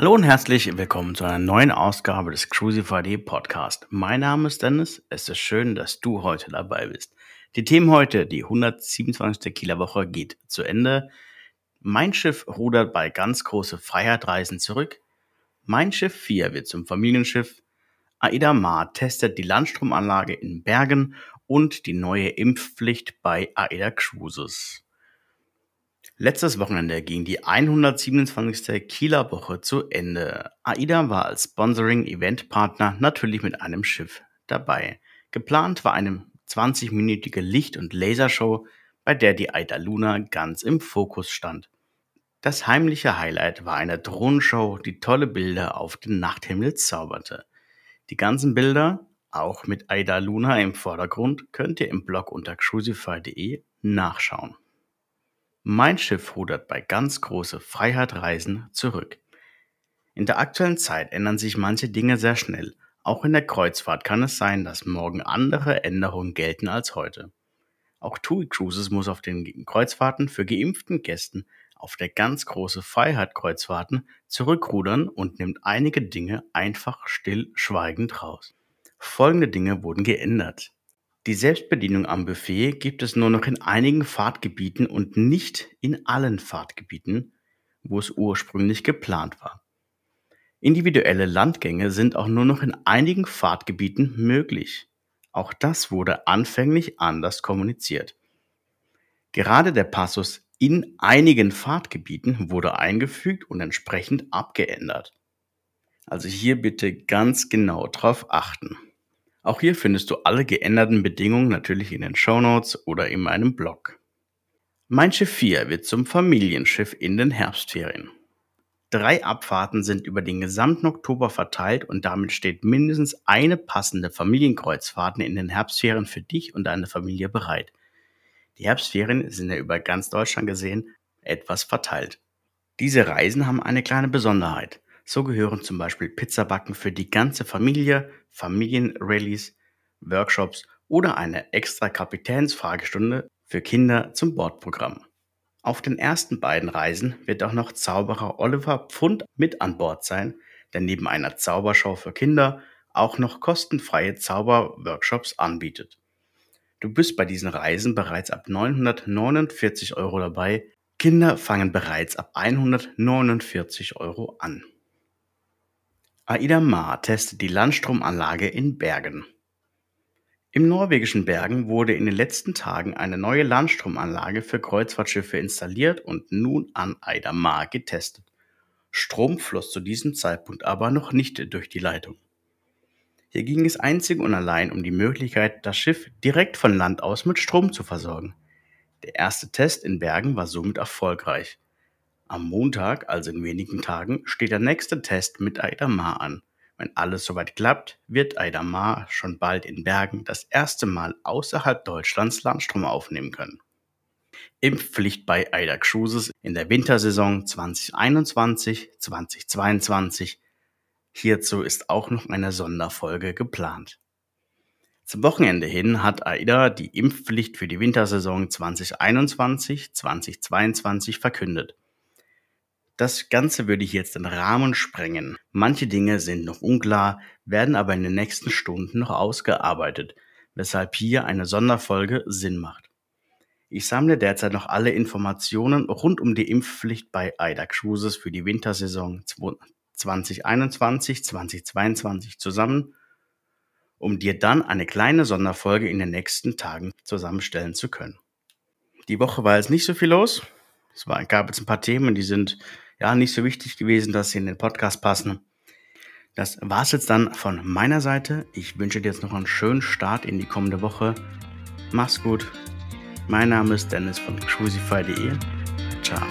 Hallo und herzlich willkommen zu einer neuen Ausgabe des Crucify.de Podcast. Mein Name ist Dennis. Es ist schön, dass du heute dabei bist. Die Themen heute, die 127. Kieler Woche geht zu Ende. Mein Schiff rudert bei ganz große Freiheitreisen zurück. Mein Schiff 4 wird zum Familienschiff. Aida Mar testet die Landstromanlage in Bergen und die neue Impfpflicht bei Aida Cruises. Letztes Wochenende ging die 127. Kieler Woche zu Ende. AIDA war als Sponsoring-Eventpartner natürlich mit einem Schiff dabei. Geplant war eine 20-minütige Licht- und Lasershow, bei der die AIDA Luna ganz im Fokus stand. Das heimliche Highlight war eine Drohnenshow, die tolle Bilder auf den Nachthimmel zauberte. Die ganzen Bilder, auch mit AIDA Luna im Vordergrund, könnt ihr im Blog unter crucify.de nachschauen. Mein Schiff rudert bei ganz große Freiheitreisen zurück. In der aktuellen Zeit ändern sich manche Dinge sehr schnell. Auch in der Kreuzfahrt kann es sein, dass morgen andere Änderungen gelten als heute. Auch TUI Cruises muss auf den Kreuzfahrten für geimpften Gästen auf der ganz große Freiheit Kreuzfahrten zurückrudern und nimmt einige Dinge einfach still schweigend raus. Folgende Dinge wurden geändert. Die Selbstbedienung am Buffet gibt es nur noch in einigen Fahrtgebieten und nicht in allen Fahrtgebieten, wo es ursprünglich geplant war. Individuelle Landgänge sind auch nur noch in einigen Fahrtgebieten möglich. Auch das wurde anfänglich anders kommuniziert. Gerade der Passus in einigen Fahrtgebieten wurde eingefügt und entsprechend abgeändert. Also hier bitte ganz genau drauf achten. Auch hier findest du alle geänderten Bedingungen natürlich in den Show Notes oder in meinem Blog. Mein Schiff 4 wird zum Familienschiff in den Herbstferien. Drei Abfahrten sind über den gesamten Oktober verteilt und damit steht mindestens eine passende Familienkreuzfahrten in den Herbstferien für dich und deine Familie bereit. Die Herbstferien sind ja über ganz Deutschland gesehen etwas verteilt. Diese Reisen haben eine kleine Besonderheit. So gehören zum Beispiel Pizzabacken für die ganze Familie, Familienrallies, Workshops oder eine extra Kapitänsfragestunde für Kinder zum Bordprogramm. Auf den ersten beiden Reisen wird auch noch Zauberer Oliver Pfund mit an Bord sein, der neben einer Zaubershow für Kinder auch noch kostenfreie Zauberworkshops anbietet. Du bist bei diesen Reisen bereits ab 949 Euro dabei. Kinder fangen bereits ab 149 Euro an. Aida Mar testet die Landstromanlage in Bergen. Im norwegischen Bergen wurde in den letzten Tagen eine neue Landstromanlage für Kreuzfahrtschiffe installiert und nun an Aida Mar getestet. Strom floss zu diesem Zeitpunkt aber noch nicht durch die Leitung. Hier ging es einzig und allein um die Möglichkeit, das Schiff direkt von Land aus mit Strom zu versorgen. Der erste Test in Bergen war somit erfolgreich. Am Montag, also in wenigen Tagen, steht der nächste Test mit Aidamar an. Wenn alles soweit klappt, wird Aidamar schon bald in Bergen das erste Mal außerhalb Deutschlands Landstrom aufnehmen können. Impfpflicht bei Aida Cruises in der Wintersaison 2021-2022. Hierzu ist auch noch eine Sonderfolge geplant. Zum Wochenende hin hat AIDA die Impfpflicht für die Wintersaison 2021-2022 verkündet. Das Ganze würde hier jetzt den Rahmen sprengen. Manche Dinge sind noch unklar, werden aber in den nächsten Stunden noch ausgearbeitet, weshalb hier eine Sonderfolge Sinn macht. Ich sammle derzeit noch alle Informationen rund um die Impfpflicht bei AIDA Cruises für die Wintersaison 2021-2022 zusammen, um dir dann eine kleine Sonderfolge in den nächsten Tagen zusammenstellen zu können. Die Woche war jetzt nicht so viel los. Es gab jetzt ein paar Themen, die sind ja nicht so wichtig gewesen, dass sie in den Podcast passen. Das war's jetzt dann von meiner Seite. Ich wünsche dir jetzt noch einen schönen Start in die kommende Woche. Mach's gut. Mein Name ist Dennis von crucify.de. Ciao.